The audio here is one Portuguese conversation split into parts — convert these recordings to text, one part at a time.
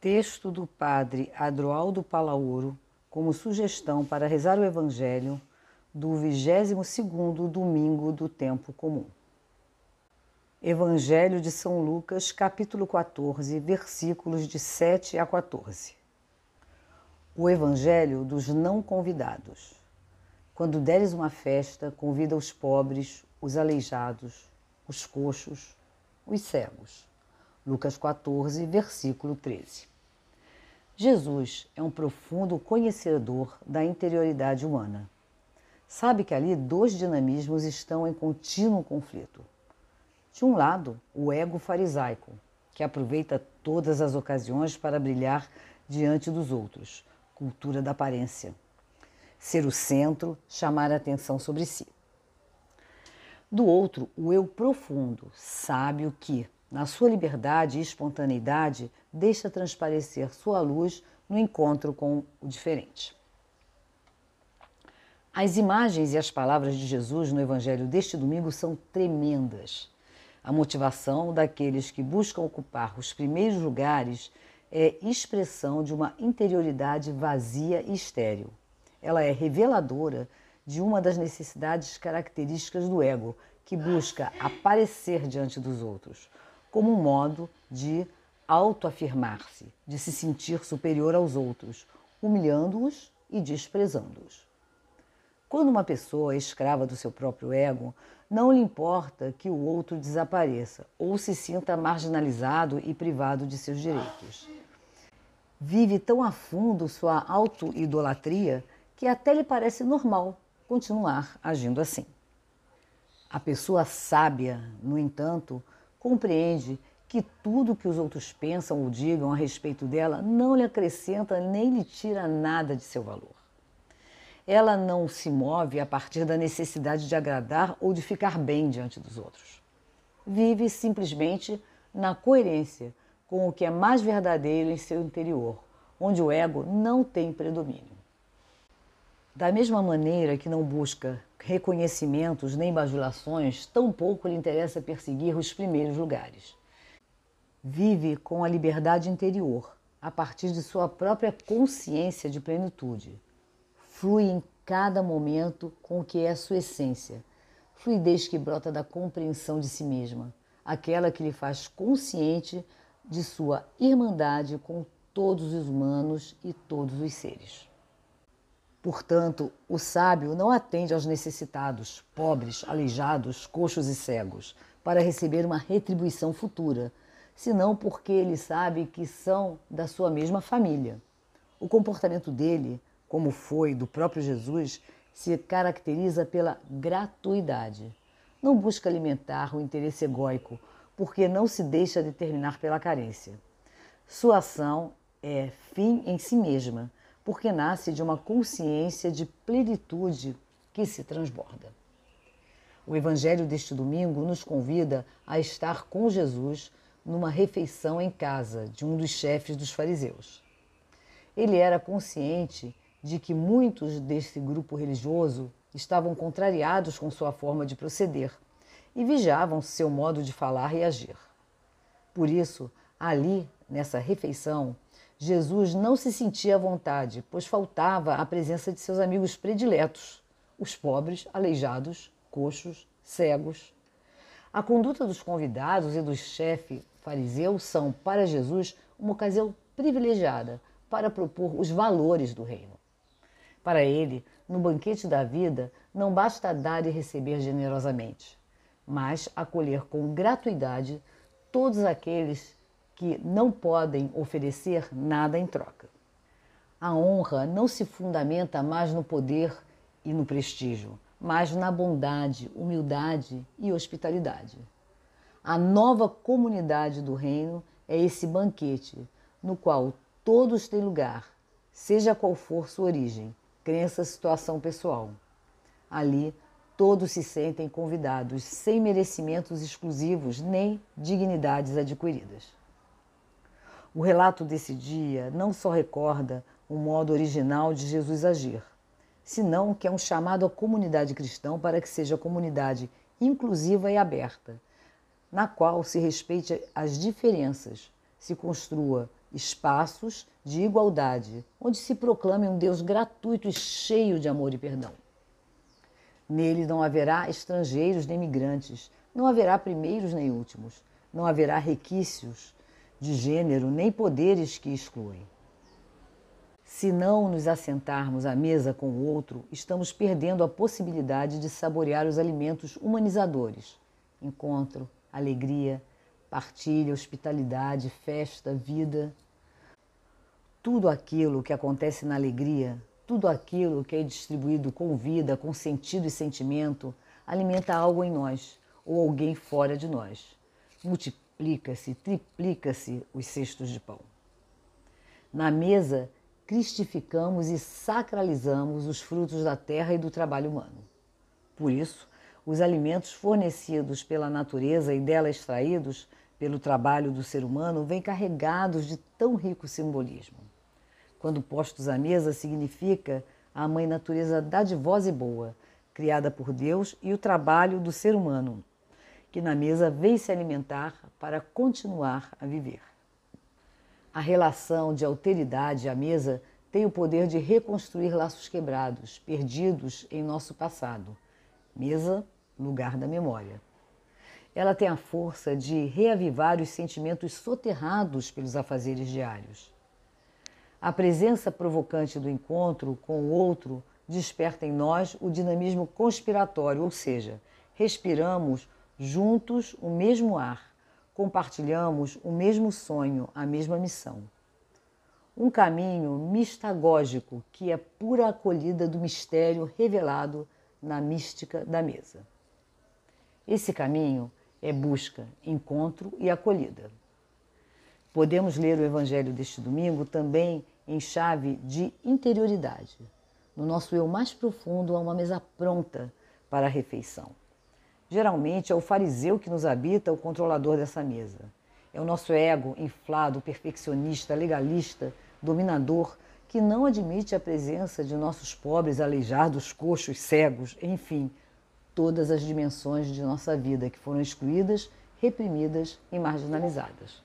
Texto do Padre Adroaldo Palaoro como sugestão para rezar o Evangelho do 22º domingo do tempo comum. Evangelho de São Lucas, capítulo 14, versículos de 7 a 14. O Evangelho dos não convidados. Quando deres uma festa, convida os pobres, os aleijados, os coxos, os cegos Lucas 14, versículo 13. Jesus é um profundo conhecedor da interioridade humana. Sabe que ali dois dinamismos estão em contínuo conflito. De um lado, o ego farisaico, que aproveita todas as ocasiões para brilhar diante dos outros, cultura da aparência. Ser o centro, chamar a atenção sobre si. Do outro, o eu profundo, sábio que, na sua liberdade e espontaneidade, deixa transparecer sua luz no encontro com o diferente. As imagens e as palavras de Jesus no Evangelho deste domingo são tremendas. A motivação daqueles que buscam ocupar os primeiros lugares é expressão de uma interioridade vazia e estéril. Ela é reveladora de uma das necessidades características do ego, que busca aparecer diante dos outros, como um modo de autoafirmar-se, de se sentir superior aos outros, humilhando-os e desprezando-os. Quando uma pessoa é escrava do seu próprio ego, não lhe importa que o outro desapareça ou se sinta marginalizado e privado de seus direitos. Vive tão a fundo sua auto-idolatria que até lhe parece normal continuar agindo assim. A pessoa sábia, no entanto, compreende que tudo que os outros pensam ou digam a respeito dela não lhe acrescenta nem lhe tira nada de seu valor. Ela não se move a partir da necessidade de agradar ou de ficar bem diante dos outros. Vive simplesmente na coerência com o que é mais verdadeiro em seu interior, onde o ego não tem predomínio. Da mesma maneira que não busca reconhecimentos nem bajulações, tampouco lhe interessa perseguir os primeiros lugares. Vive com a liberdade interior, a partir de sua própria consciência de plenitude. Flui em cada momento com o que é a sua essência, fluidez que brota da compreensão de si mesma, aquela que lhe faz consciente de sua irmandade com todos os humanos e todos os seres. Portanto, o sábio não atende aos necessitados, pobres, aleijados, coxos e cegos, para receber uma retribuição futura, senão porque ele sabe que são da sua mesma família. O comportamento dele, como foi do próprio Jesus, se caracteriza pela gratuidade. Não busca alimentar o interesse egóico, porque não se deixa determinar pela carência. Sua ação é fim em si mesma porque nasce de uma consciência de plenitude que se transborda. O Evangelho deste domingo nos convida a estar com Jesus numa refeição em casa de um dos chefes dos fariseus. Ele era consciente de que muitos desse grupo religioso estavam contrariados com sua forma de proceder e vigiavam seu modo de falar e agir. Por isso, ali, nessa refeição, Jesus não se sentia à vontade, pois faltava a presença de seus amigos prediletos, os pobres, aleijados, coxos, cegos. A conduta dos convidados e do chefe fariseu são, para Jesus, uma ocasião privilegiada para propor os valores do reino. Para ele, no banquete da vida, não basta dar e receber generosamente, mas acolher com gratuidade todos aqueles que não podem oferecer nada em troca. A honra não se fundamenta mais no poder e no prestígio, mas na bondade, humildade e hospitalidade. A nova comunidade do reino é esse banquete no qual todos têm lugar, seja qual for sua origem, crença, situação pessoal. Ali, todos se sentem convidados, sem merecimentos exclusivos nem dignidades adquiridas. O relato desse dia não só recorda o modo original de Jesus agir, senão que é um chamado à comunidade cristã para que seja comunidade inclusiva e aberta, na qual se respeite as diferenças, se construa espaços de igualdade, onde se proclame um Deus gratuito e cheio de amor e perdão. Nele não haverá estrangeiros nem migrantes, não haverá primeiros nem últimos, não haverá requisitos de gênero nem poderes que excluem. Se não nos assentarmos à mesa com o outro, estamos perdendo a possibilidade de saborear os alimentos humanizadores encontro, alegria, partilha, hospitalidade, festa, vida. Tudo aquilo que acontece na alegria, tudo aquilo que é distribuído com vida, com sentido e sentimento, alimenta algo em nós ou alguém fora de nós. Multiplica-se, triplica-se os cestos de pão. Na mesa, cristificamos e sacralizamos os frutos da terra e do trabalho humano. Por isso, os alimentos fornecidos pela natureza e dela extraídos pelo trabalho do ser humano vêm carregados de tão rico simbolismo. Quando postos à mesa, significa a mãe natureza dadivosa e boa, criada por Deus, e o trabalho do ser humano, que na mesa vem se alimentar para continuar a viver. A relação de alteridade à mesa tem o poder de reconstruir laços quebrados, perdidos em nosso passado. Mesa lugar da memória. Ela tem a força de reavivar os sentimentos soterrados pelos afazeres diários. A presença provocante do encontro com o outro desperta em nós o dinamismo conspiratório, ou seja, respiramos juntos o mesmo ar, compartilhamos o mesmo sonho, a mesma missão. Um caminho mistagógico que é pura acolhida do mistério revelado na mística da mesa. Esse caminho é busca, encontro e acolhida. Podemos ler o Evangelho deste domingo também em chave de interioridade. No nosso eu mais profundo há uma mesa pronta para a refeição. Geralmente é o fariseu que nos habita, o controlador dessa mesa. É o nosso ego inflado, perfeccionista, legalista, dominador, que não admite a presença de nossos pobres, aleijados, coxos, cegos, enfim, todas as dimensões de nossa vida que foram excluídas, reprimidas e marginalizadas.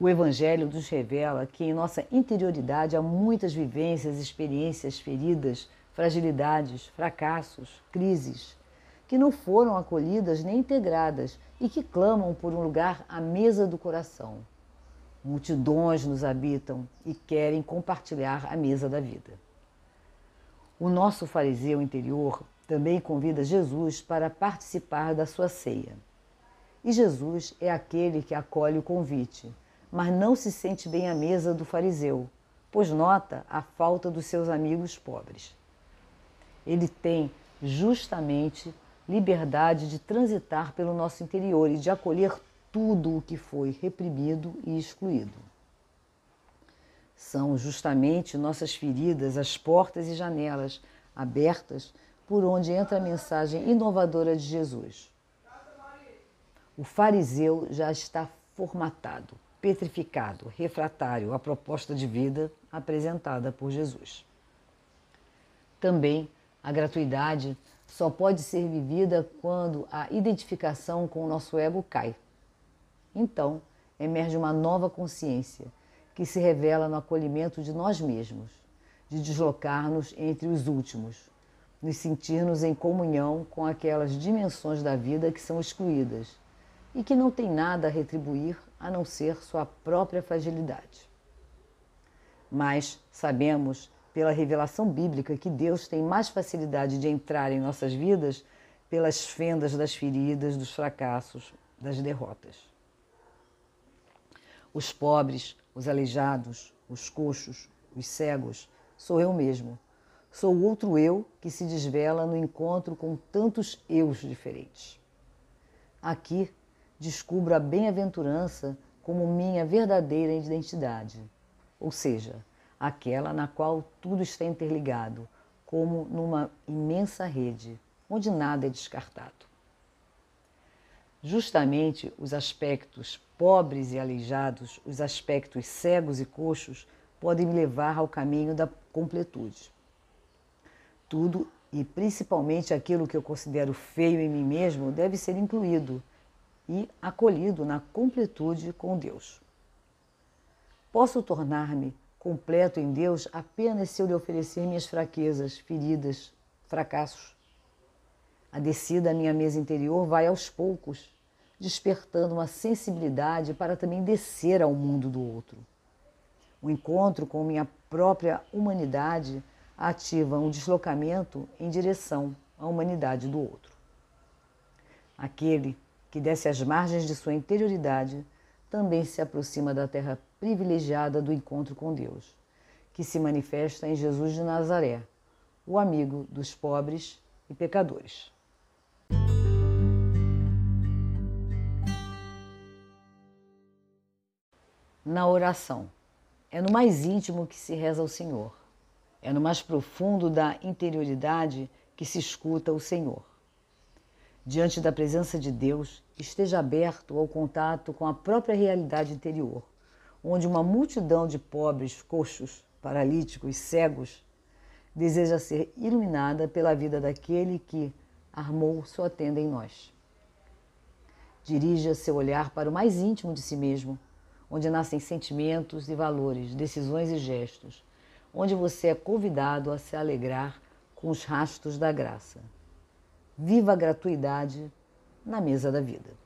O Evangelho nos revela que em nossa interioridade há muitas vivências, experiências feridas, fragilidades, fracassos, crises, que não foram acolhidas nem integradas e que clamam por um lugar à mesa do coração. Multidões nos habitam e querem compartilhar a mesa da vida. O nosso fariseu interior também convida Jesus para participar da sua ceia. E Jesus é aquele que acolhe o convite, mas não se sente bem à mesa do fariseu, pois nota a falta dos seus amigos pobres. Ele tem justamente liberdade de transitar pelo nosso interior e de acolher tudo o que foi reprimido e excluído. São justamente nossas feridas as portas e janelas abertas por onde entra a mensagem inovadora de Jesus. O fariseu já está formatado, petrificado, refratário à proposta de vida apresentada por Jesus. Também a gratuidade só pode ser vivida quando a identificação com o nosso ego cai. Então, emerge uma nova consciência que se revela no acolhimento de nós mesmos, de deslocar-nos entre os últimos, nos sentirmos em comunhão com aquelas dimensões da vida que são excluídas e que não têm nada a retribuir a não ser sua própria fragilidade. Mas sabemos, pela revelação bíblica, que Deus tem mais facilidade de entrar em nossas vidas pelas fendas das feridas, dos fracassos, das derrotas. Os pobres, os aleijados, os coxos, os cegos, sou eu mesmo Sou o outro eu que se desvela no encontro com tantos eus diferentes. Aqui descubro a bem-aventurança como minha verdadeira identidade, ou seja, aquela na qual tudo está interligado, como numa imensa rede, onde nada é descartado. Justamente os aspectos pobres e aleijados, os aspectos cegos e coxos, podem me levar ao caminho da completude tudo e principalmente aquilo que eu considero feio em mim mesmo deve ser incluído e acolhido na completude com Deus. Posso tornar-me completo em Deus apenas se eu lhe oferecer minhas fraquezas, feridas, fracassos. A descida à minha mesa interior vai aos poucos, despertando uma sensibilidade para também descer ao mundo do outro. O encontro com minha própria humanidade ativa um deslocamento em direção à humanidade do outro. Aquele que desce às margens de sua interioridade também se aproxima da terra privilegiada do encontro com Deus, que se manifesta em Jesus de Nazaré, o amigo dos pobres e pecadores. Na oração. É no mais íntimo que se reza ao Senhor. É no mais profundo da interioridade que se escuta o Senhor. Diante da presença de Deus, esteja aberto ao contato com a própria realidade interior, onde uma multidão de pobres, coxos, paralíticos, cegos, deseja ser iluminada pela vida daquele que armou sua tenda em nós. Dirija seu olhar para o mais íntimo de si mesmo onde nascem sentimentos e valores, decisões e gestos, onde você é convidado a se alegrar com os rastros da graça. Viva a gratuidade na mesa da vida.